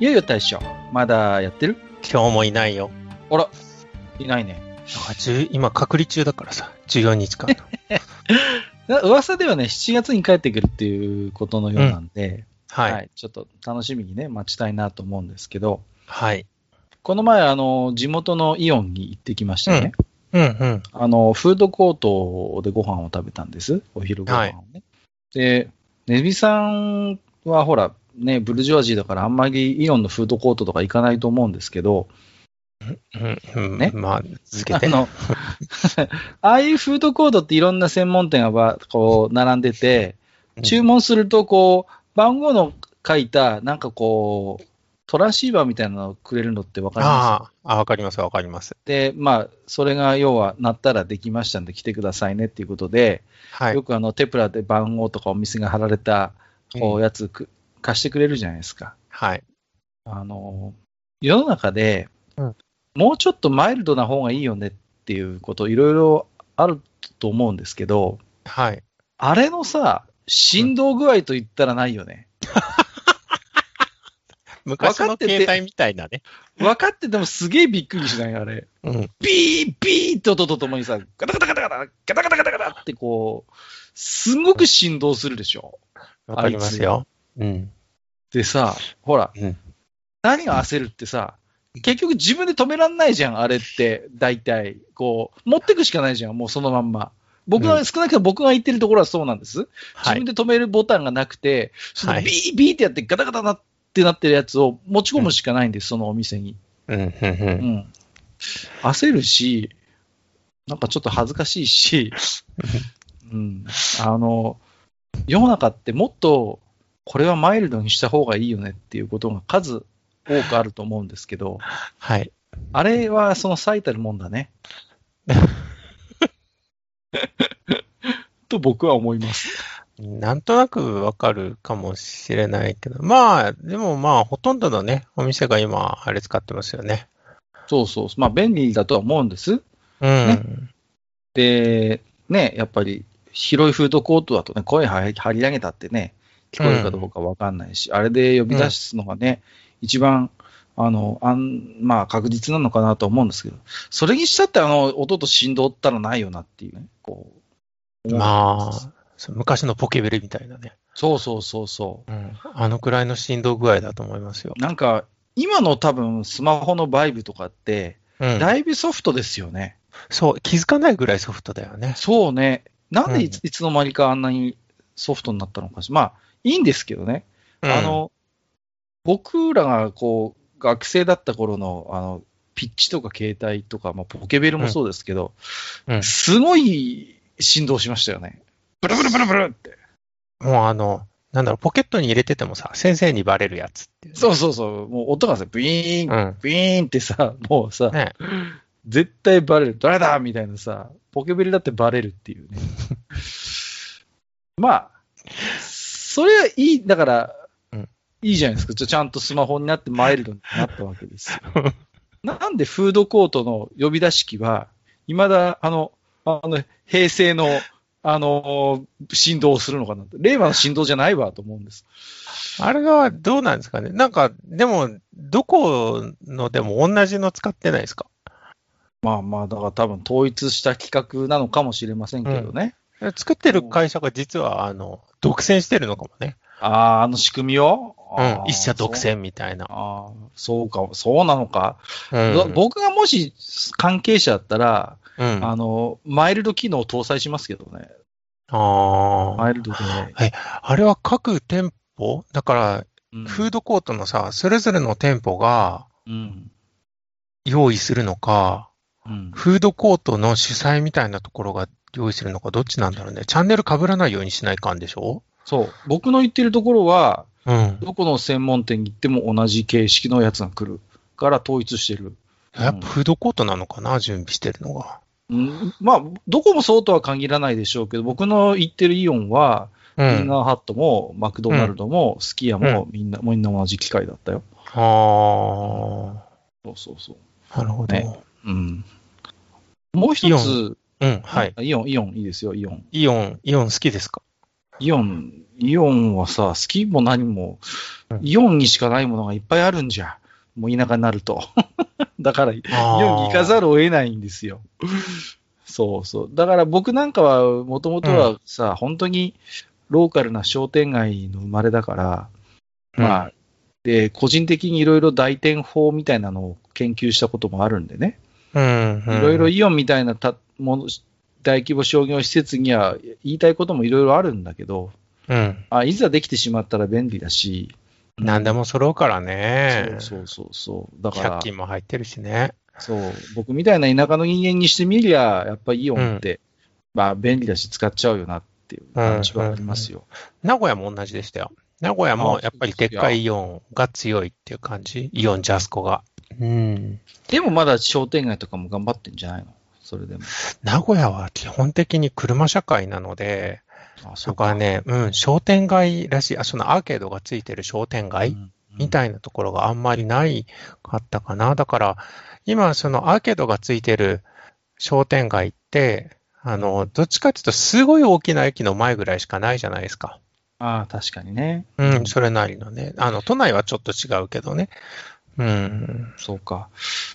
いよいよ大将、まだやってる？今日もいないよ。あら、いないね。あ10今隔離中だからさ、14日間。な噂ではね、7月に帰ってくるっていうことのようなんで、はい。はい。ちょっと楽しみにね、待ちたいなと思うんですけど、はい。この前、あの、地元のイオンに行ってきましたね。うんうん。あの、フードコートでご飯を食べたんです。お昼ご飯をね。で、ネビさんはほら、ね、ブルジョワジーだからあんまりイオンのフードコートとか行かないと思うんですけど、うんうん、ね？まあ、続けて。あの、ああいうフードコートっていろんな専門店がばこう並んでて、注文するとこう、番号の書いた、なんかこう、トランシーバーみたいなのをくれるのってわかります？ああ、わかりますわかります。で、まあ、それが要は、なったらできましたんで来てくださいねっていうことで、はいよ。くあの、テプラで番号とかお店が貼られた、こう、やつく、貸してくれるじゃないですか。はい。あの、世の中で、うんもうちょっとマイルドな方がいいよねっていうこと、いろいろあると思うんですけど、はい。あれのさ、振動具合と言ったらないよね。昔の分かってて携帯みたいなね。分かっててもすげえびっくりしない？あれ。うん。ビービーって音とともにさ、ガタガタガタガタ、ガタガタガタガタってこう、すごく振動するでしょ？わかりますよ。うん。でさ、ほら、うん何が焦るってさ、結局自分で止めらんないじゃん、あれって。大体。こう、持ってくしかないじゃん、もうそのまんま。僕が、うん少なくとも僕が言ってるところはそうなんです。自はい分。で止めるボタンがなくて、そのはいビービーってやってガタガタなってなってるやつを持ち込むしかないんです、そのお店に。うん、うん、う。うんん。焦るし、なんかちょっと恥ずかしいし、うん。あの、世の中ってもっと、これはマイルドにした方がいいよねっていうことが数多くあると思うんですけど、はい。あれはその最たるもんだね。と僕は思います。なんとなくわかるかもしれないけど、まあ、でもまあ、ほとんどのね、お店が今、あれ使ってますよね。そうそう。まあ便利だとは思うんです。うん。で、ね、やっぱり広いフードコートだとね、声張り上げたってね、聞こえるかどうかわかんないし、あれで呼び出すのがね、一番、あの、あん、まあ確実なのかなと思うんですけど、それにしたってあの、音と振動ったらないよなっていうね、こう。まあ、昔のポケベルみたいなね。そうそうそうそうん。あのくらいの振動具合だと思いますよ。う。なんか、今の多分スマホのバイブとかって、うん。だいぶソフトですよね。そう、気づかないぐらいソフトだよね。そうね。なんでいつ,、うんいつの間にかあんなにソフトになったのかし。まあ、いいんですけどね。うんあ、の、僕らがこう、学生だった頃の、あの、ピッチとか携帯とか、まあ、ポケベルもそうですけど、うんすごい振動しましたよね。ブルブルブルブルって。もうあの、なんだろう、ポケットに入れててもさ、先生にバレるやつっていうね、そうそうそう。もう音がさ、ビーン、うん。ビーンってさ、もうさ、ね。絶対バレる。誰だみたいなさ、ポケベルだってバレるっていうね。まあ、それはいい、だから、うんいいじゃないですか。ちゃんとスマホになってマイルドになったわけですよ。なんでフードコートの呼び出し機は、未だ、あの、あの、平成の、あの、振動をするのかなと。令和の振動じゃないわと思うんです。あれがどうなんですかね。なんか、でも、どこのでも同じの使ってないですか？まあまあ、だから多分統一した企画なのかもしれませんけどね。作ってる会社が実は、あの、独占してるのかもね。ああ、あの仕組みを、うん。一社独占みたいな。ああ、そうか、そうなのか。うん。僕がもし関係者だったら、うん。あの、マイルド機能を搭載しますけどね。あマイルドで。あ。あれは各店舗？だから、うんフードコートのさ、それぞれの店舗がうん。用意するのか、うん。フードコートの主催みたいなところが用意するのか、どっちなんだろうね。チャンネル被らないようにしないかんでしょ？そう。僕の言ってるところは、うん。どこの専門店に行っても同じ形式のやつが来るから統一してる。やっぱフードコートなのかな、準備してるのが。うん、まあ、どこもそうとは限らないでしょうけど、僕の行ってるイオンは、うミンん。ガーハットも、マクドナルドも、スキヤも、みんな、みんな同じ機械だったよ。あそうそうそう。あ、なるほど。ねうん。もう一つ、うん、はい。イオン、イオン、いいですよ、イオン。イオン、イオン好きですか？イオン、イオンはさ、好きも何もうん、イオンにしかないものがいっぱいあるんじゃ。もう田舎になると。だから、イオンに行かざるを得ないんですよ。そうそう。だから僕なんかは、もともとはさ、本当にローカルな商店街の生まれだから、まあ、で、個人的にいろいろ大店法みたいなのを研究したこともあるんでね。うん、うん。いろいろイオンみたいなたもの大規模商業施設には言いたいこともいろいろあるんだけど、うん。あいざできてしまったら便利だし、何でも揃うからね。そうそうそう。だから100、均も入ってるしね。そう、僕みたいな田舎の人間にしてみりゃ、やっぱりイオンって、まあ便利だし使っちゃうよなっていう感じはありますよ。名古屋も同じでしたよ。名古屋もやっぱりでっかいイオンが強いっていう感じ？イオンジャスコが。うん。でもまだ商店街とかも頑張ってんじゃないの？それでも。名古屋は基本的に車社会なので、あ、そこはね、うん、商店街らしい、あ、そのアーケードがついてる商店街みたいなところがあんまりないかったかな。だから、今、そのアーケードがついてる商店街って、あの、どっちかっていうと、すごい大きな駅の前ぐらいしかないじゃないですか。ああ、確かにね。うん、それなりのね。あの、都内はちょっと違うけどね。うん。そうか。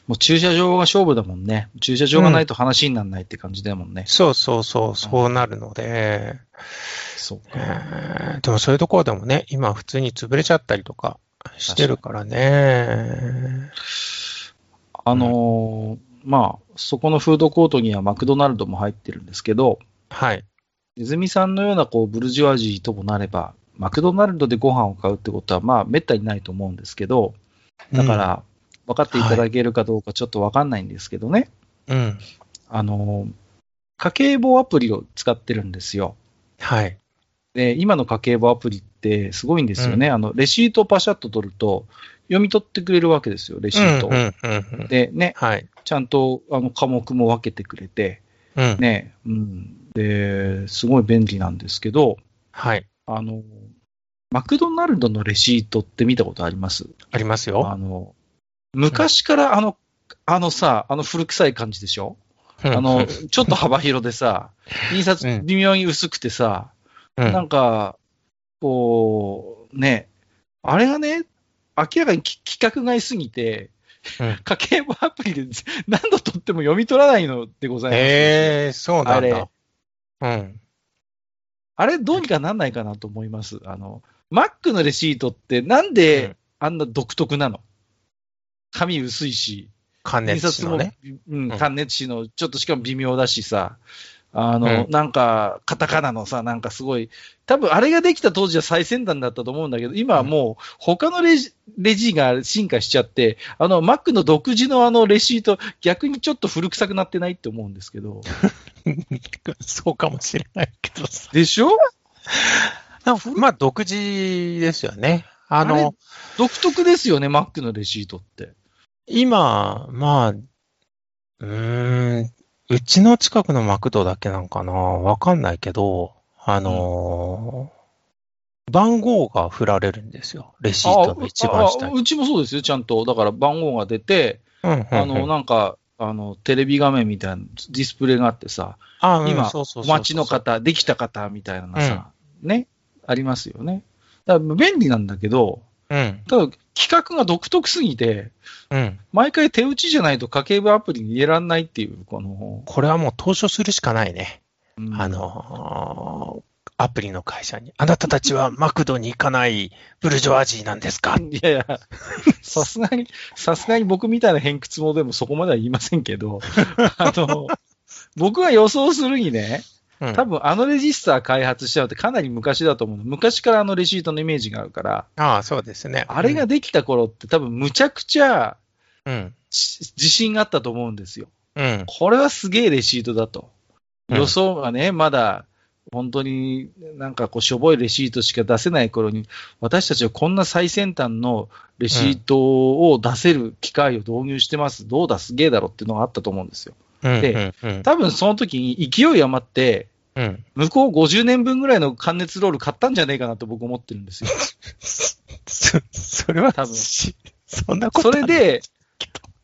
もう駐車場が勝負だもんね。駐車場がないと話にならないって感じだもんね。そうそうそう、そうなるので、そうえか。ーでもそういうところでもね、今普通に潰れちゃったりとかしてるからね。あのーまあ、そこのフードコートにはマクドナルドも入ってるんですけど、はい。ネズミさんのようなこうブルジョワジーともなれば、マクドナルドでご飯を買うってことは、まあ、めったにないと思うんですけど、だから、分かっていただけるかどうかちょっと分かんないんですけどね、うん。あのー家計簿アプリを使ってるんですよ。はい。で、今の家計簿アプリってすごいんですよね。あの、レシートをパシャッと取ると、読み取ってくれるわけですよ、レシートを。うんうんうんうんで、ね、はい。ちゃんとあの科目も分けてくれて、うん。ね、うん。で、すごい便利なんですけど、はい。あの、マクドナルドのレシートって見たことあります？ありますよ。あの、昔からあの、あのさ、あの古臭い感じでしょ？あの、ちょっと幅広でさ、印刷うん微妙に薄くてさ、うん、なんか、こう、ね、あれがね、明らかにき規格外すぎて、うん 家計簿アプリで 何度取っても読み取らないのでございます。ええそうなんあれだ。うん。あれどうにかなんないかなと思います。あの、Mac のレシートってなんであんな独特なの、紙薄いし、関熱紙のね。うん、うん。関熱紙の、ちょっとしかも微妙だしさ、あの、うん。なんか、カタカナのさ、なんかすごい、多分あれができた当時は最先端だったと思うんだけど、今はもう他のレジレジが進化しちゃって、あの、Mac の独自のあのレシート、逆にちょっと古臭くなってないって思うんですけど。そうかもしれないけどさ。でしょ？まあ、独自ですよね。あの、独特ですよね、Mac のレシートって。今、まあ、うーん、うちの近くのマクドだけなんかなわかんないけど、あのー番号が振られるんですよ。レシートの一番下に。ああうちもそうですよ、ちゃんと。だから番号が出て、うんうんうんあの、なんか、あの、テレビ画面みたいなディスプレイがあってさ、あうん今お待ちの方、できた方みたいなのがさ、ね、ありますよね。だから便利なんだけど、うん。ただ企画が独特すぎて、うん。毎回手打ちじゃないと家計簿アプリに入れられないっていう、この、これはもう投書するしかないね。うんあのーアプリの会社に。あなたたちはマクドに行かないブルジョワジーなんですか？いやいや、さすがに、さすがに僕みたいな偏屈もでもそこまでは言いませんけど、あの、僕が予想するにね、うん多分あのレジスター開発したのってかなり昔だと思うの。昔からあのレシートのイメージがあるから、ああ、そうですね。あれができた頃って多分むちゃくちゃうん。ち自信があったと思うんですよ。うん。これはすげえレシートだと。うん予想がね、まだ本当になんかこう、しょぼいレシートしか出せない頃に、私たちはこんな最先端のレシートを出せる機械を導入してます。どうだ、すげえだろっていうのがあったと思うんですよ。うんで多分その時に勢い余って、うん。向こう50年分ぐらいの関熱ロール買ったんじゃねえかなと僕思ってるんですよ。そ、それは多分しそんなことそれで、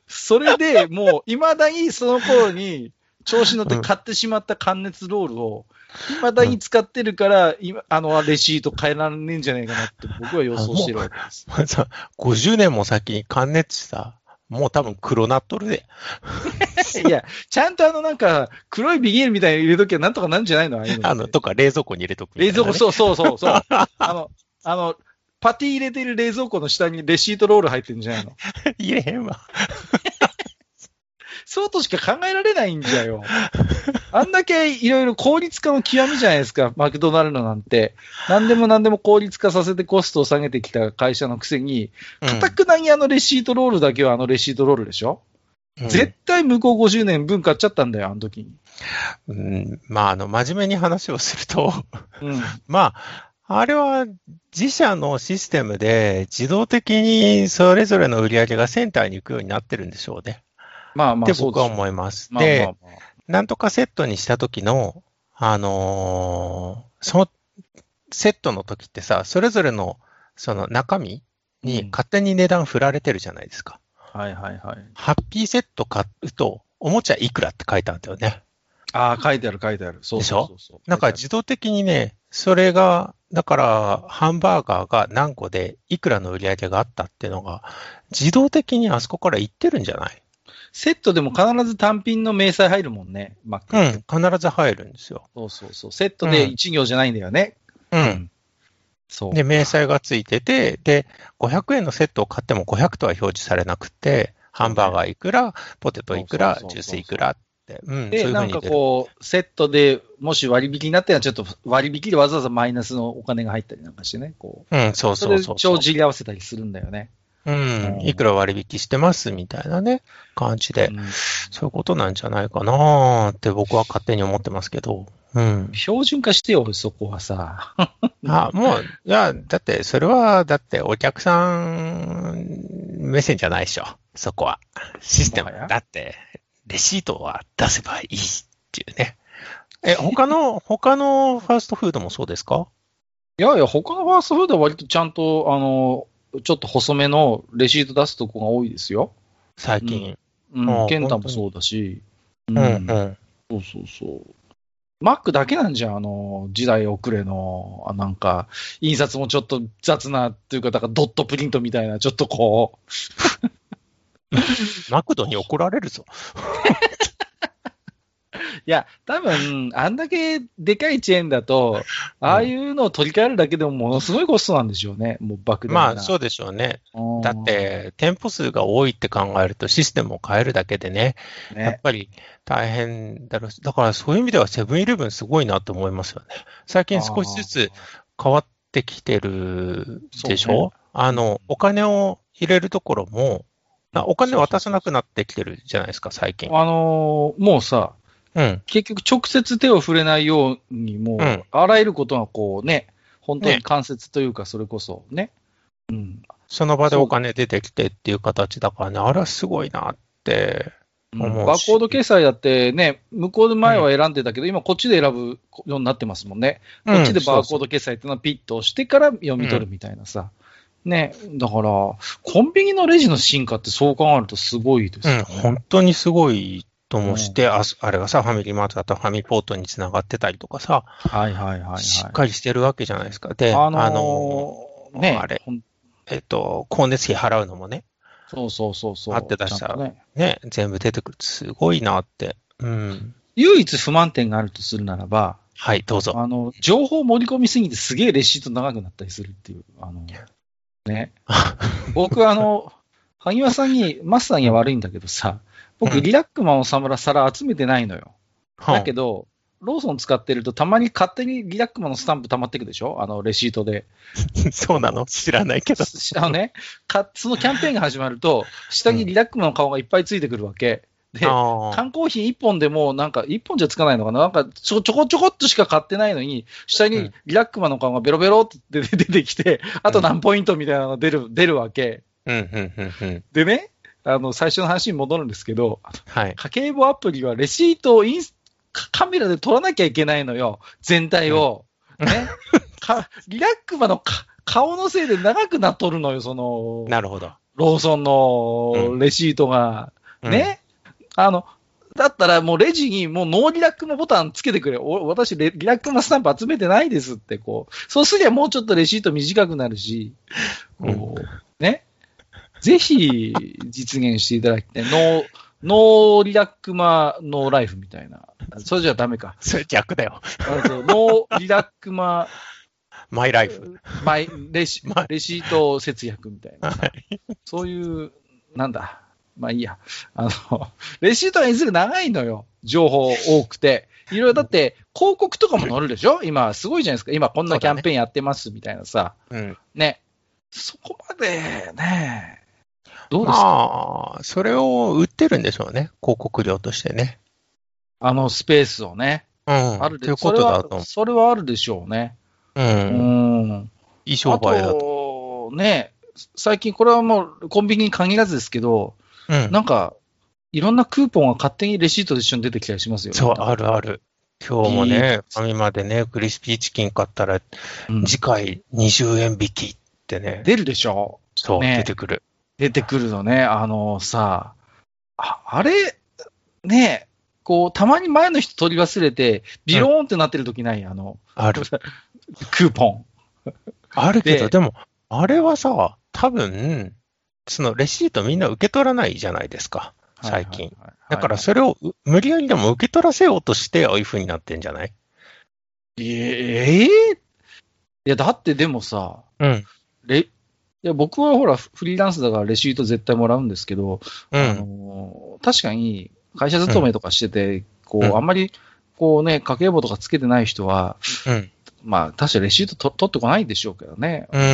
それでもう、未だにその頃に、調子乗って買ってしまった関熱ロールを、未だに使ってるから、今、あの、レシート変えられねえんじゃないかなって僕は予想してるわけです。まあさ、50年も先に関熱さ、もう多分黒なっとるで。いや、ちゃんとあのなんか、黒いビニールみたいなの入れときゃなんとかなるんじゃないの？ああのとか冷蔵庫に入れとくね、冷蔵庫、そうそうそうそう。あの、あの、パティ入れてる冷蔵庫の下にレシートロール入ってるんじゃないの？入れへんわ。そうとしか考えられないんじゃよ。あんだけいろいろ効率化の極みじゃないですか、マクドナルドなんて。何でも何でも効率化させてコストを下げてきた会社のくせに、かたくなにあのレシートロールだけはあのレシートロールでしょ、うん絶対向こう50年分買っちゃったんだよ、あの時に。うん、まあ、あの、真面目に話をすると、うん。まあ、あれは自社のシステムで自動的にそれぞれの売り上げがセンターに行くようになってるんでしょうね。まあまあ、って僕は思います。あまあまあ。なんとかセットにした時の、あのーそのセットの時ってさ、それぞれのその中身にうん勝手に値段振られてるじゃないですか。はいはいはい。ハッピーセット買うと、おもちゃいくらって書いてあるんだよね。ああ、書いてある書いてある。そうそうそうそう。なんか自動的にね、それが、だから、ハンバーガーが何個でいくらの売り上げがあったっていうのが、自動的にあそこから言ってるんじゃない？セットでも必ず単品の明細入るもんね、Mac うん。必ず入るんですよ。そうそうそう。セットで1行じゃないんだよね。うん。そう。で、明細がついてて、で、500円のセットを買っても500とは表示されなくて、ハンバーガーいくら、ポテトいくらジュースいくらって、うん、で、いうふなかうんに出る。こう、セットでもし割引になったら、ちょっと割引でわざわざマイナスのお金が入ったりなんかしてね、こう。うん、そうそうそうそう。帳尻合わせたりするんだよね。うん、いくら割引してますみたいなね、感じで。うんそういうことなんじゃないかなって僕は勝手に思ってますけど。うん。標準化してよ、そこはさ。あ、もう、いや、だって、それは、だって、お客さん目線じゃないでしょ。そこは。システム。だって、レシートは出せばいいっていうね。え、他の、他のファーストフードもそうですか？いやいや、他のファーストフードは割とちゃんと、あの、ちょっと細めのレシート出すとこが多いですよ。最近。うんケンタもそうだし。ううん、うん。そうそうそう。マックだけなんじゃん、あの、時代遅れの、あなんか、印刷もちょっと雑なっていうか、だからドットプリントみたいな、ちょっとこう、マクドに怒られるぞ。いや、多分、あんだけでかいチェーンだと、ああいうのを取り替えるだけでもものすごいコストなんでしょうね、もう莫大な。まあ、そうでしょうね。うん。だっ、て、店舗数が多いって考えると、システムを変えるだけでね、やっね、ぱり大変だろうし、だからそういう意味ではセブンイレブンすごいなと思いますよね。最近少しずつ変わってきてるでしそうね。ょあの、お金を入れるところも、あお金渡さなくなってきてるじゃないですか、最近。あのーもうさ、うん。結局直接手を触れないように、もう、うんあらゆることがこうね、本当ねに間接というか、それこそね。うん。その場でお金出てきてっていう形だからね、あれはすごいなって。うん思うしバーコード決済だってね、向こうで前は選んでたけど、今こっちで選ぶようになってますもんね。こっちでバーコード決済っていうのはピッと押してから読み取るみたいなさ。ね、だから、コンビニのレジの進化ってそう考えるとすごいですうん。本当にすごいと思うして、ああれがさ、ファミリーマートだとファミポートにつながってたりとかさ、はいはいはいはい。しっかりしてるわけじゃないですか。で、あのーあのーね、あれえっと、光熱費払うのもね、そうそうそうそう。あって出したちゃんとね。ね、全部出てくる。すごいなって。うん。唯一不満点があるとするならば、はい、どうぞ。あの、情報盛り込みすぎてすげえレシート長くなったりするっていう、あの、ね。僕、あの、萩原さんに、マスターには悪いんだけどさ、僕、うんリラックマンをさら皿集めてないのよ。だけど、ど、ローソン使ってると、たまに勝手にリラックマンのスタンプ溜まってくでしょ？あの、レシートで。そうなの？知らないけど。あのね、かそのキャンペーンが始まると、下にリラックマンの顔がいっぱいついてくるわけ。で、缶コーヒー1本でも、なんか1本じゃつかないのかな？なんかちょちょこちょこっとしか買ってないのに、下にうんリラックマの顔がベロベロって出て出てきて、あと何ポイントみたいなのが出る、出るわけ。うん、うん、うん、うん。でね、あの、最初の話に戻るんですけど、はい。家計簿アプリはレシートをインスカカメラで撮らなきゃいけないのよ。全体を。うんね。かリラックマのか顔のせいで長くなっとるのよ、その、なるほど。ローソンのレシートが。うん。ね。あの、だったらもうレジにもうノーリラックマボタンつけてくれ。お私レリラックマスタンプ集めてないですって、こう。そうすりゃもうちょっとレシート短くなるし、こう、ね。ぜひ実現していただきたい。 No、No リラックマ No Life みたいな。それじゃダメか。それ逆だよ。 No リラックマ My Life。マイレシ レシート節約みたいな。はい。そういう、なんだ。まあいいや。あの、レシートがいずれ長いのよ。情報多くて。いろいろだって、広告とかも載るでしょ？今、すごいじゃないですか。今こんなキャンペーンやってますみたいなさ。うん。ね。そこまで、ね。どうですか、まあ、それを売ってるんでしょうね。広告料としてね。あのスペースをね。うん。あるでということだと思それは、あるでしょうね。う。ううん。ん。いい商売だと。ね、最近これはもうコンビニに限らずですけど、うん。なんか、いろんなクーポンが勝手にレシートと一緒に出てきたりしますよね。そう、あるある。今日もね、ファミマでね、クリスピーチキン買ったら、うん次回20円引きってね、出るでしょ？そう、ね出てくる。出てくるのね。あのさ、ああれ、ねこう、たまに前の人取り忘れて、ビローンってなってる時ない、あの、ある。クーポン。あるけど、ででも、あれはさ、多分、そのレシートみんな受け取らないじゃないですか、最近。だからそれをう無理やりでも受け取らせようとして、ああいう風になってんじゃない？ええいや、だってでもさ、うん。レいや僕はほら、フリーランスだからレシート絶対もらうんですけど、あうん。の確かに会社勤めとかしてて、こう、うんあんまり、こうね、家計簿とかつけてない人は、うん。まあ、確かレシートと取ってこないでしょうけどね。うん。う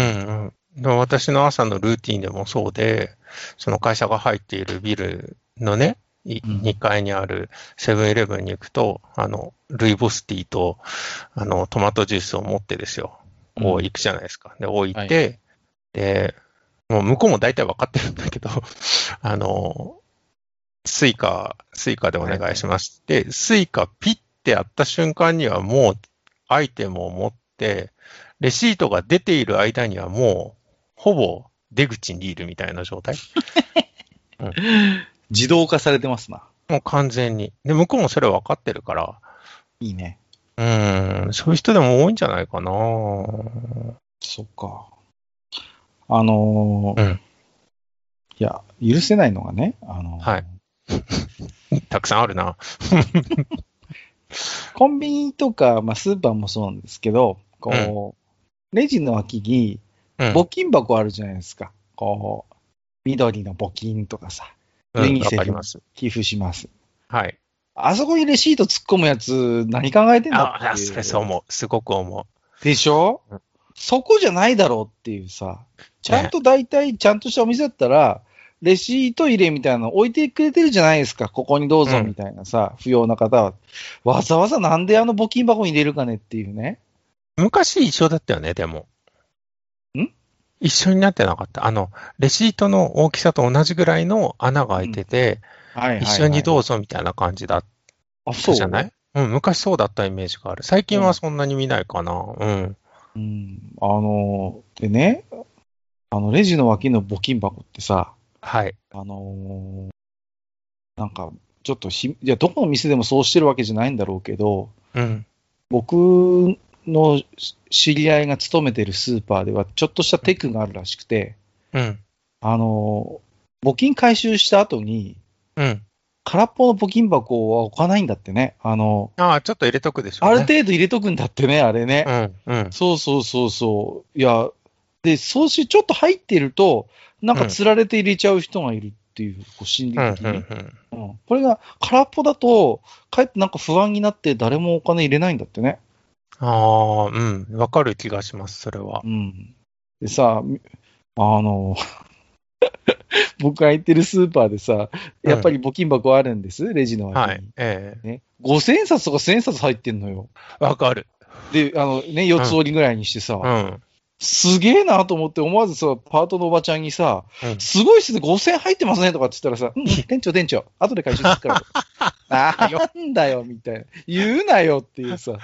ん。でも私の朝のルーティンでもそうで、その会社が入っているビルのね、いうん2階にあるセブンイレブンに行くと、あの、ルイボスティーと、あの、トマトジュースを持ってですよ。こう行くじゃないですか。で、置いて、はで、もう向こうも大体分かってるんだけど、あの、スイカ、スイカでお願いします。で、スイカピッてやった瞬間にはもうアイテムを持って、レシートが出ている間にはもう、ほぼ出口にいるみたいな状態。自動化されてますな。もう完全に。で、向こうもそれ分かってるから、いいね。うーん、そういう人でも多いんじゃないかな。そっか。あのーうんいや、許せないのがね、あのーはい たくさんあるな。コンビニとか、まあ、スーパーもそうなんですけど、こう、レジの脇にうん。募金箱あるじゃないですか。こう、緑の募金とかさ、うんユニセフ。寄付します。はい。あそこにレシート突っ込むやつ、何考えてんだってあ、いう。それそう思う。すごく思う。でしょ、うんそこじゃないだろうっていうさ、ちゃんと大体、ちゃんとしたお店だったら、レシート入れみたいなの置いてくれてるじゃないですか、ここにどうぞうんみたいなさ、不要な方は。わざわざなんであの募金箱に入れるかねっていうね。昔一緒だったよね、でも。ん？一緒になってなかった。あの、レシートの大きさと同じぐらいの穴が開いてて、はいはい、はい。一緒にどうぞみたいな感じだっあ、そうたじゃない？うん、昔そうだったイメージがある。最近はそんなに見ないかな。うん。うん。あの、でね、あの、レジの脇の募金箱ってさ、はい。あのーなんか、ちょっとひ、いや、どこの店でもそうしてるわけじゃないんだろうけど、うん。僕の知り合いが勤めてるスーパーでは、ちょっとしたテクがあるらしくて、うん。あの、募金回収した後に、うん。空っぽの募金箱は置かないんだってね。あの、ああ、ちょっと入れとくでしょうね。ある程度入れとくんだってね、あれね。うん。うん。そうそうそうそう。いや、で、そうし、ちょっと入ってると、なんか釣られて入れちゃう人がいるっていう、こう心理うん。的に、うん。うんこれが空っぽだと、かえってなんか不安になって誰もお金入れないんだってね。ああ、うん。わかる気がします、それはう。ん。でさ、みあの、僕が行ってるスーパーでさ、やっぱり募金箱あるんです、レジの。はい。えね。5000円札とか1000円札入ってんのよ。えわかる。で、あのね、四つ折りぐらいにしてさ、うん。すげえなと思って思わずさ、パートのおばちゃんにさ、うんすごいっすね、5000円入ってますねとかって言ったらさ、うん、店長店長、後で回収するから。ああ、なんだよ、みたいな。言うなよっていうさ、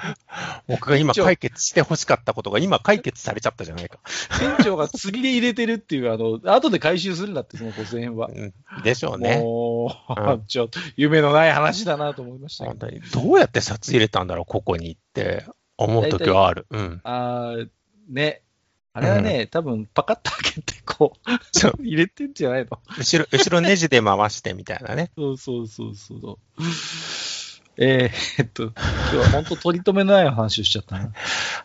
僕が今解決して欲しかったことが今解決されちゃったじゃないか。店長が釣りで入れてるっていう、あの、後で回収するんだって、その5000円は。うんでしょうね。もう、うんちょっと、夢のない話だなと思いましたけど。本当に。どうやって札入れたんだろう、ここにって思うときはある。うん。あーね。あれはね、多分、パカッと開けて、こう、入れてんじゃないの後ろ、後ろネジで回してみたいなね。そうそうそうそう。えー、えっと、今日は本当取り留めのない話をしちゃったな。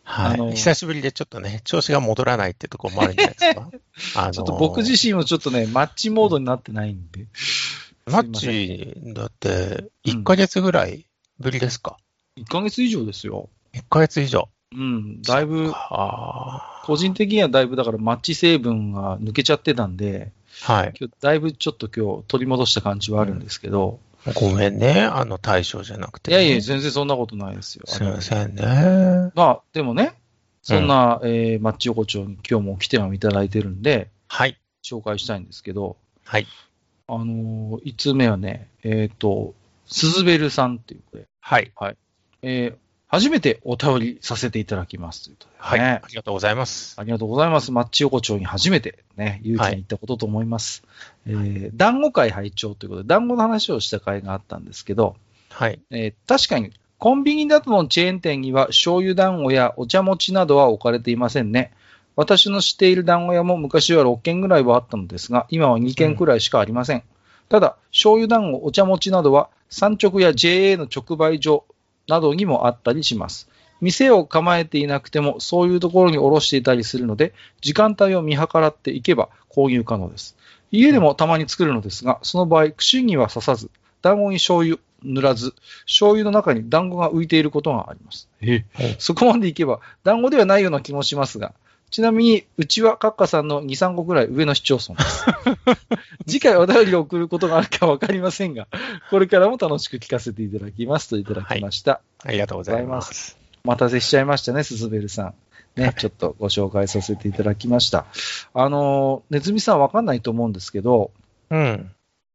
はい。久しぶりでちょっとね、調子が戻らないってとこもあるんじゃないですか？あのちょっと僕自身もちょっとね、マッチモードになってないんで。マッチ、だって、1ヶ月ぐらいぶりですか、ません1ヶ月以上ですよ。?1 ヶ月以上。うん、だいぶ、あ個人的にはだいぶだからマッチ成分が抜けちゃってたんで、あ。はい。今日だいぶちょっと今日取り戻した感じはあるんですけど、ごめんね。あの、対象じゃなくて、いやいや、全然そんなことないですよ。すいまん。せんね。まあ、でもね、そんな、えーマッチ横丁に今日も来てはいただいてるんで、はい。紹介したいんですけど、はい。あのー、1通目はね、えっ、と、スズベルさんっていうことで、はい。えー初めてお便りさせていただきますということで、はい。ねありがとうございます。ありがとうございます。マッチ横丁に初めてね、勇気に行ったことと思います。えー団子会拝聴ということで、団子の話をした会があったんですけど、はい。えー確かに、コンビニなどのチェーン店には醤油団子やお茶餅などは置かれていませんね。私の知っている団子屋も昔は6軒ぐらいはあったのですが、今は2軒くらいしかありません。ただ、醤油団子、お茶餅などは産直や JA の直売所などにもあったりします。店を構えていなくても、そういうところに卸していたりするので、時間帯を見計らっていけば購入可能です。家でもたまに作るのですが、その場合、串には刺さず、団子に醤油塗らず、醤油の中に団子が浮いていることがあります。えそこまでいけば、団子ではないような気もしますが、ちなみに、うちはカッカさんの2、3個ぐらい上の市町村です。次回お便りを送ることがあるかわかりませんが、これからも楽しく聞かせていただきますといただきました。ありがとうございます。お待たせしちゃいましたね、スズベルさん。ね、ちょっとご紹介させていただきました。あの、ネズミさんわかんないと思うんですけど、うん。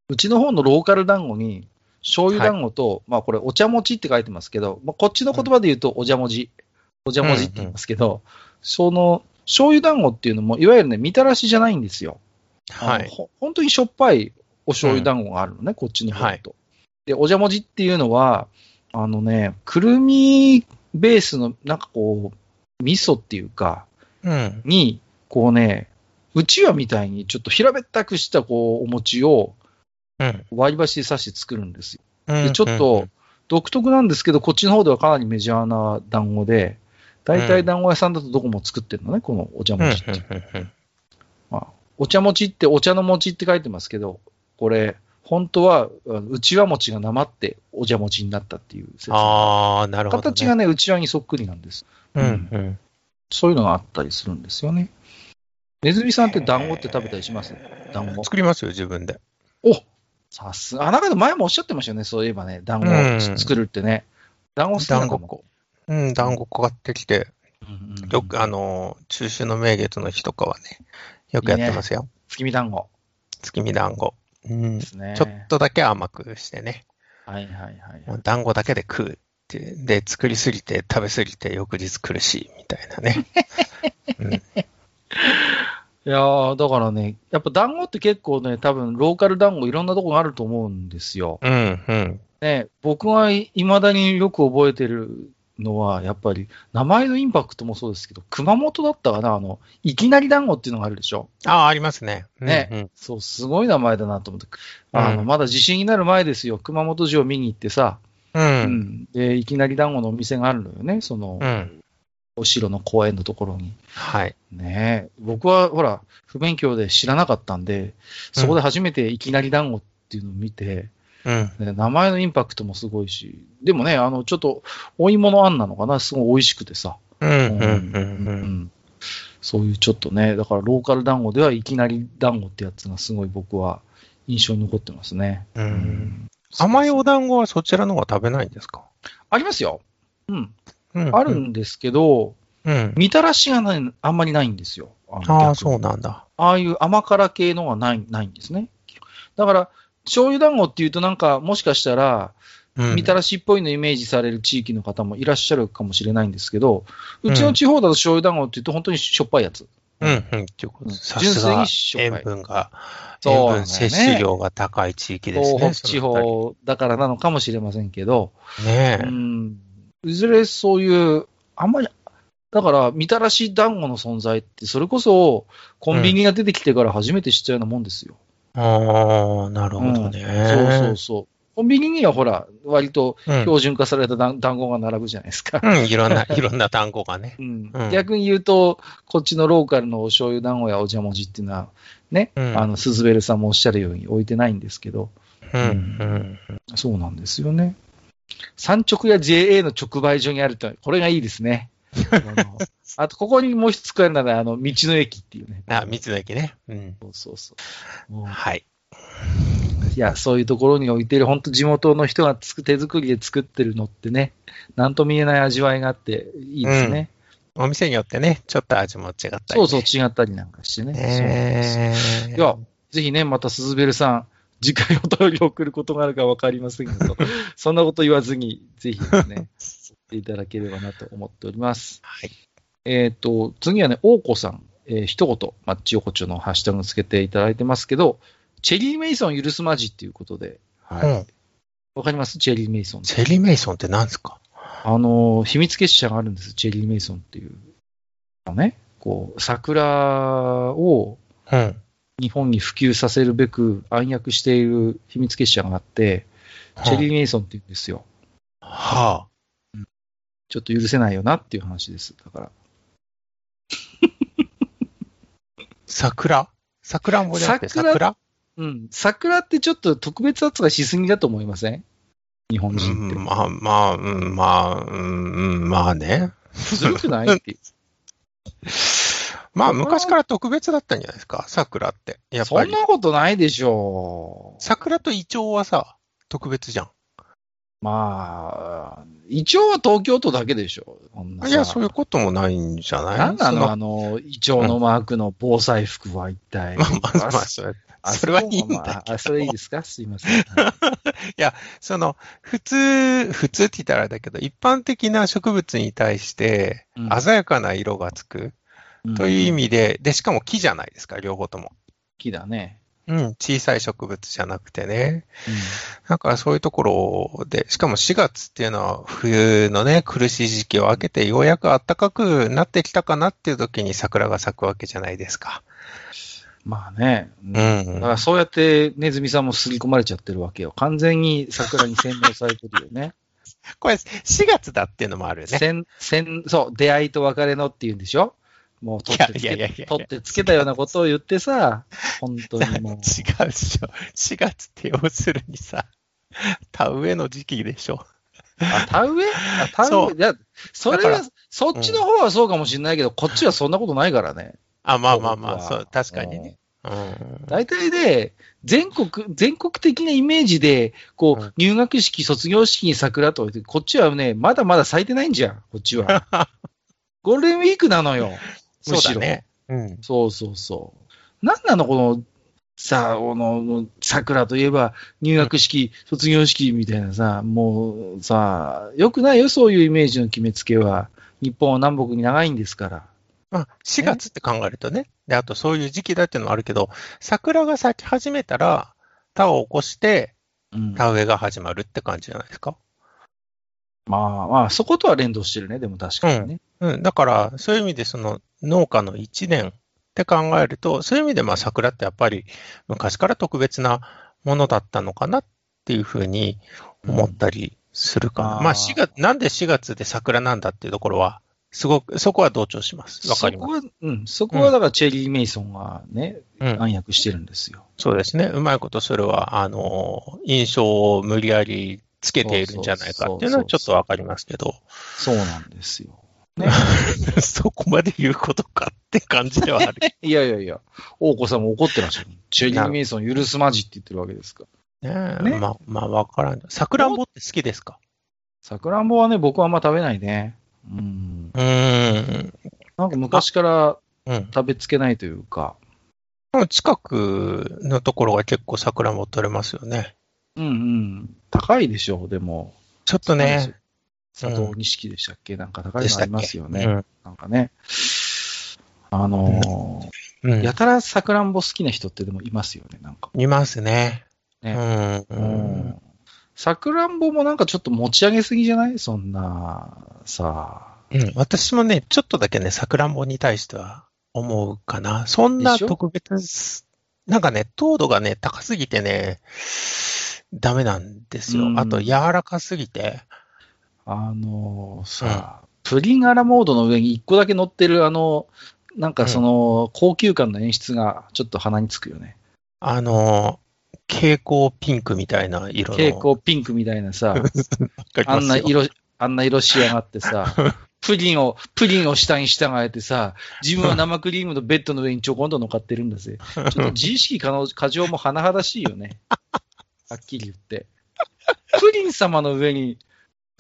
うちの方のローカル団子に、醤油団子と、まあこれお茶餅って書いてますけど、まあ、こっちの言葉で言うとお茶文字、お茶文字って言いますけど、その醤油団子っていうのも、いわゆるね、みたらしじゃないんですよ。はい。ほ本当にしょっぱいお醤油団子があるのね、こっちの方だと。で、お茶文字っていうのは、あのね、くるみベースの、なんかこう、味噌っていうか、うん。に、こうね、うちわみたいにちょっと平べったくしたこうお餅をうん。割り箸で刺して作るんですよ。うんで、ちょっと、独特なんですけど、こっちの方ではかなりメジャーな団子で、大体団子屋さんだとどこも作ってるのね、このお茶餅って。まあ、お茶餅ってお茶の餅って書いてますけど、これ、本当は、うちわ餅がなまってお茶餅になったっていう説。ああ、なるほど、ね。形がね、うちわにそっくりなんです。うん、うん。そういうのがあったりするんですよね。ネズミさんって団子って食べたりします？団子。作りますよ、自分で。おさすが。あ、なんかで前もおっしゃってましたよね、そういえばね。団子うん作るってね。団子好きな団子も。粉。うん、団子粉買ってきて、うんうんうんよく、あの、中秋の名月の日とかはね、よくやってますよ。月見団子月見団子。うんね。ちょっとだけ甘くしてね。はいはいはい。もう団子だけで食うっていう。で、作りすぎて、食べすぎて、翌日苦しいみたいなね。うんいやー、だからね、やっぱ団子って結構ね、多分ローカル団子いろんなとこがあると思うんですよ。うん、うん。ね、僕がいまだによく覚えてるのは、やっぱり名前のインパクトもそうですけど、熊本だったかな、あの、いきなり団子っていうのがあるでしょ。ああ、ありますね。ねうんうんそう、すごい名前だなと思って。あの、うんまだ地震になる前ですよ。熊本城見に行ってさ、う。うんん。で、いきなり団子のお店があるのよね。その、うん。お城の公園のところに。はい。ねえ。僕は、ほら、不勉強で知らなかったんで、そこで初めていきなり団子っていうのを見て、うん。ね名前のインパクトもすごいし、でもね、あの、ちょっと、お芋のあんなのかな、すごい美味しくてさ。うん。うん。うん。ううん。んそういうちょっとね、だからローカル団子ではいきなり団子ってやつがすごい僕は印象に残ってますね。うんうん甘いお団子はそちらの方が食べないんですか？ありますよ。うん。うんあるんですけど、うん。みたらしがないあんまりないんですよ。あのあそうなんだ。ああいう甘辛系のはない、ないんですね。だから、醤油団子っていうとなんか、もしかしたら、うんみたらしっぽいのイメージされる地域の方もいらっしゃるかもしれないんですけど、うちの地方だと醤油団子っていうと本当にしょっぱいやつ。うん、うん、っていうことうんさすが純粋にしょっぱい塩分が、塩分摂取量が高い地域ですね。東北地方だからなのかもしれませんけど。ねえ。うん、いずれそういう、あんまり、だから、みたらし団子の存在って、それこそ、コンビニが出てきてから初めて知ったようなもんですよ。ああ、なるほどうんね。そうそうそう。コンビニにはほら、割とうん。標準化された団団子が並ぶじゃないですか。うん、いろんな、いろんな単語がね。うんうん逆に言うと、こっちのローカルのお醤油団子やお茶文字っていうのは、ね、うんあの、スズベルさんもおっしゃるように置いてないんですけど、うん、んうん。そうなんですよね。産直や JA の直売所にあると、これがいいですね。あのあと、ここにもう一つ加えるなら、あの、道の駅っていうね。あ、三つの駅ね。うん。そうそうそう。はい。いや、そういうところに置いてる、本当地元の人がつく手作りで作ってるのってね、なんとも言えない味わいがあっていいですね。お店によってね、ちょっと味も違ったり、ね。そうそう、違ったりなんかしてね。そう。いや、ぜひね、またスズベルさん、次回お便りを送ることがあるかわかりませんけど、そんなこと言わずに、ぜひですね、送っていただければなと思っております。はい。えっ、と、次はね、大子さん、えー一言、マッチ横丁のハッシュタグつけていただいてますけど、チェリー・メイソン許すまじっていうことで、はい。わ、うん。かります？チェリー・メイソン。チェリー・メイソンって何ですか？あのー、秘密結社があるんです、チェリー・メイソンっていう。ね、こう、桜をうん。日本に普及させるべく暗躍している秘密結社があって、チェリー・メイソンって言うんですよ。はちょっと許せないよなっていう話です。だから。あ。桜？桜もじゃなくて桜？桜？うん。桜ってちょっと特別扱いしすぎだと思いません？日本人って。うん、まあ、まあ、うん、まあ、うん、うんまあね。ずるくないっていう。まあ、昔から特別だったんじゃないですか、桜って。やっぱり。そんなことないでしょう。桜とイチョウはさ、特別じゃん。まあ、一応は東京都だけでしょ。いや、そういうこともないんじゃない？なんなそのあの、イチョウのマークの防災服は一体。まあまあまあ、それあそれはいいんだああ、それいいですか？すいません。その、普通、普通って言ったらあれだけど、一般的な植物に対してうん、鮮やかな色がつくという意味で、で、しかも木じゃないですか、両方とも。木だね。うん、小さい植物じゃなくてね。うんなんかそういうところで、しかも4月っていうのは冬のね、苦しい時期を明けてようやく暖かくなってきたかなっていう時に桜が咲くわけじゃないですか。まあね。うだん。からそうやってネズミさんも刷り込まれちゃってるわけよ。完全に桜に洗脳されてるよね。これ4月だっていうのもあるよね。洗、洗、そう、出会いと別れのっていうんでしょ？もう取ってつけ、いやいやいやいや取ってつけたようなことを言ってさ、本当違にもう。うでしょ。4月って要するにさ、田植えの時期でしょ。あ、田植え？あ、田植え？いや、それは、そっちの方はそうかもしれないけど、こっちはそんなことないからね。あ、まあまあまあ、そう、確かにね。うん。大体で、全国、全国的なイメージで、こうんう、入学式、卒業式に桜と置いて、こっちはね、まだまだ咲いてないんじゃん、こっちは。ゴールデンウィークなのよ。そうだね。うん。そうそうそう。なんなの、この、さあ、この、桜といえば、入学式、卒業式みたいなさ、もうさ、よくないよ、そういうイメージの決めつけは。日本は南北に長いんですから。まあ、4月って考えるとね。で、あとそういう時期だっていうのもあるけど、桜が咲き始めたら、田を起こして、うん、田植えが始まるって感じじゃないですか。まあまあ、そことは連動してるね、でも確かにね。うん。だから、そういう意味でその農家の1年って考えると、そういう意味でまあ桜ってやっぱり昔から特別なものだったのかなっていうふうに思ったりするかな。うんまあ4月、なんで4月で桜なんだっていうところは、すごく、そこは同調します。わかります。そこは、うん、そこはだからチェリー・メイソンがね、うん。暗躍してるんですよ。そうですね。うまいことそれは、あの、印象を無理やりつけているんじゃないかっていうのはちょっとわかりますけど、そうなんですよ。そこまで言うことかっって感じではある。いやいやいや、大子さんも怒ってらっしゃる。チェリー・メイソン許すまじって言ってるわけですかねえ、ねまあ、まあ、わからん。さくらんぼって好きですか？さくらんぼはね、僕はあんま食べないね。うん。うーん。なんか昔からうん。食べつけないというか、近くのところが結構さくらんぼ取れますよね。うんうん。高いでしょう、でも。ちょっとね。佐藤錦でしたっけ、なんか高いのありますよね。うんなんかね。あのーうん。やたらさくらんぼ好きな人ってでもいますよね、なんか。いますね。ねうん。うん。さくらんぼもなんかちょっと持ち上げすぎじゃない？そんな、さうん。私もね、ちょっとだけね、さくらんぼに対しては思うかな。そんな特別、なんかね、糖度がね、高すぎてね、ダメなんですよう。んあと、柔らかすぎて、あのーさ、プリンアラモードの上に一個だけ乗ってるあの、なんかその、高級感の演出がちょっと鼻につくよね。あの、蛍光ピンクみたいな色の。蛍光ピンクみたいなさ、あんな色、あんな色仕上がってさ、プリンを、プリンを下に従えてさ、自分は生クリームのベッドの上にちょこんと乗っかってるんだぜ。ちょっと自意識過能過剰も甚だしいよね。はっきり言って。プリン様の上に、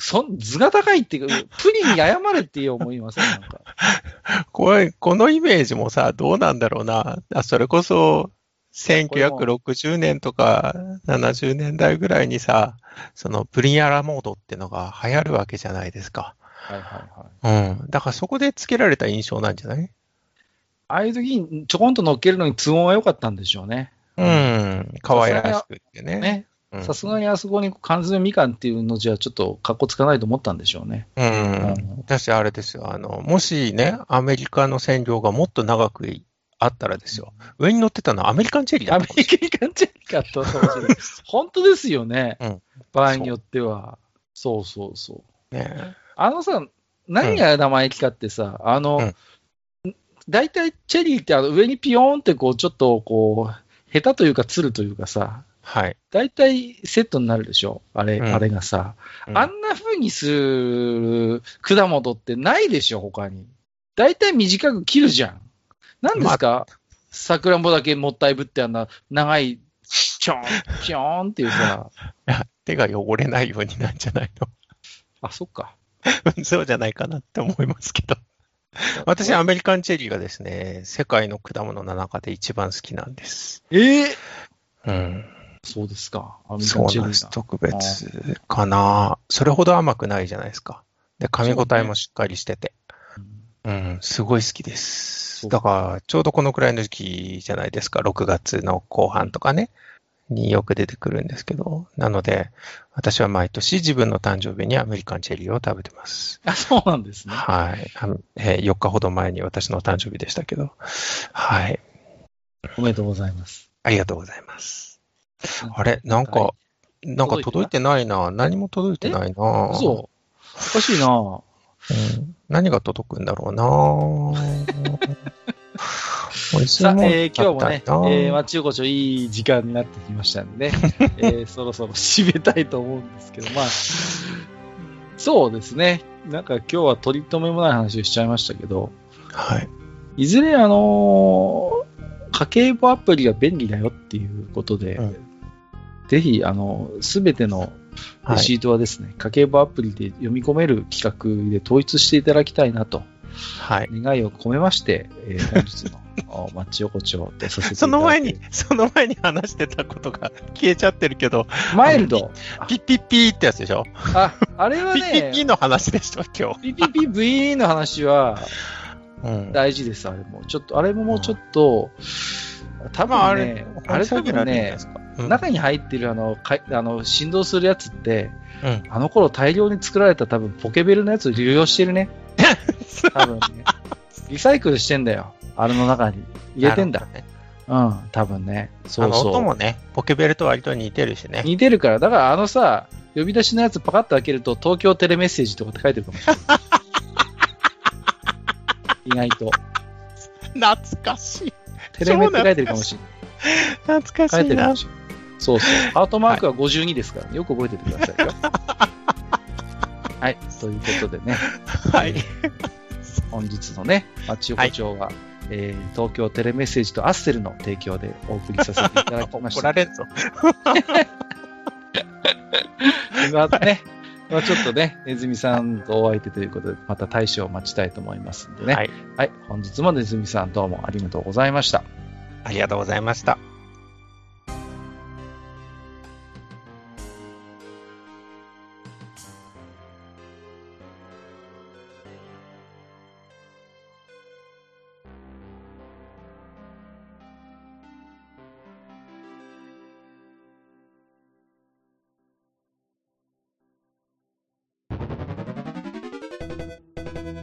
そん、図が高いっていうか、プリンに謝れって思いませんなんか。これ、このイメージもさ、どうなんだろうな。あそれこそ、1960年とか70年代ぐらいにさ、そのプリンアラモードってのが流行るわけじゃないですか。はいはいはい。うん。だからそこでつけられた印象なんじゃない？ああいう時にちょこんと乗っけるのに都合が良かったんでしょうね。うん。可愛らしくってね。ね。うんさすがにあそこに缶詰みかんっていうのじゃちょっと格好つかないと思ったんでしょうね。うんうん。私、あれですよ。あの、もしね、アメリカの占領がもっと長くあったらですよ。上に乗ってたのはアメリカンチェリーだアメリカンチェリーかったかもしれない。本当ですよね。うん場合によっては。そうそうそう。ね。あのさ、何が生意気かってさ、あの、大体チェリーってあの上にピヨーンってこう、ちょっとこう、下手というか、つるというかさ、はい。大体セットになるでしょ？あれ、うんあれがさ。うんあんな風にする果物ってないでしょ、他に。大体短く切るじゃん。なんですか、さくらんぼだけもったいぶってあんな長い、ちょん、ぴょーんっていうさ。手が汚れないようになんじゃないあ、そっか。の そうじゃないかなって思いますけど。私、アメリカンチェリーがですね、世界の果物の中で一番好きなんです。ええうん。そうですか。アメリカそうなんです。ンチェリーが特別かな。それほど甘くないじゃないですか。で、噛み応えもしっかりしてて。うん、すごい好きです。だから、ちょうどこのくらいの時期じゃないですか。6月の後半とかね。によく出てくるんですけど。なので、私は毎年自分の誕生日にアメリカンチェリーを食べてます。あ、そうなんですね。はい。えー4日ほど前に私の誕生日でしたけど。はい。おめでとうございます。ありがとうございます。あれ？なんか、はなんか届いてない？な。何も届いてないな。嘘？おかしいな。うん。何が届くんだろうな。さあ、えー今日もね、えー、まちよこちょいい時間になってきましたんでね、えーそろそろ締めたいと思うんですけど、まあ、そうですね。なんか今日は取り留めもない話をしちゃいましたけど、はい。いずれあのー家計簿アプリが便利だよっていうことで、うんぜひ、あの、すべてのレはい。シートはですね、家計簿アプリで読み込める企画で統一していただきたいなとはい。願いを込めまして、えー本日の おマッチ横丁とさせていただいてその前に、その前に話してたことが 消えちゃってるけど、マイルド。ピッピッピーってやつでしょ？あ、あれはピッピッピーね、の話でしょ、今日。ピピピ V の話はうん。大事です、あれも。ちょっと、あれももうちょっと、多まあ、あ分ねれ、、あれ多分ね、うん、中に入ってるあの、かいあの振動するやつって、うん。あの頃大量に作られた多分ポケベルのやつを流用してるね。多分ね。リサイクルしてんだよ。あれの中に。入れてんだ。うん、多分ね。そうそう。音もね、ポケベルと割と似てるしね。似てるから、だからあのさ、呼び出しのやつパカッと開けると、東京テレメッセージとかって書いてるかもしれない。意外と。懐かしい。テレメって書いてるかもしれない。懐かしいな書いてるかも。しれない。そうそう。ハートマークは52ですから、よく覚えててくださいよ。はい。ということでね、はい。本日のね、マッチ横丁は、えー東京テレメッセージとアッセルの提供でお送りさせていただきました。怒られんぞ。今ね、まあちょっとね、ネズミさんとお相手ということで、また大将を待ちたいと思いますんでね。はい。はい。本日もネズミさんどうもありがとうございました。ありがとうございました。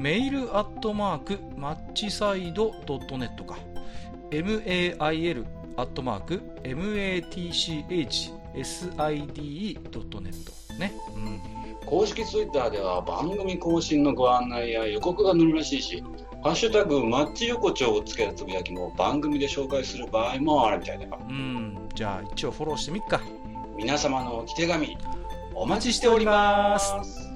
メールアットマークマッチサイドドットネットか。mail アットマーク matchside.net ね。うん。公式ツイッターでは番組更新のご案内や予告が載るらしいし、ハッシュタグマッチ横丁をつけたつぶやきも番組で紹介する場合もあるみたいだよ。うん。じゃあ一応フォローしてみっか。皆様のお手紙、おお待ちしております。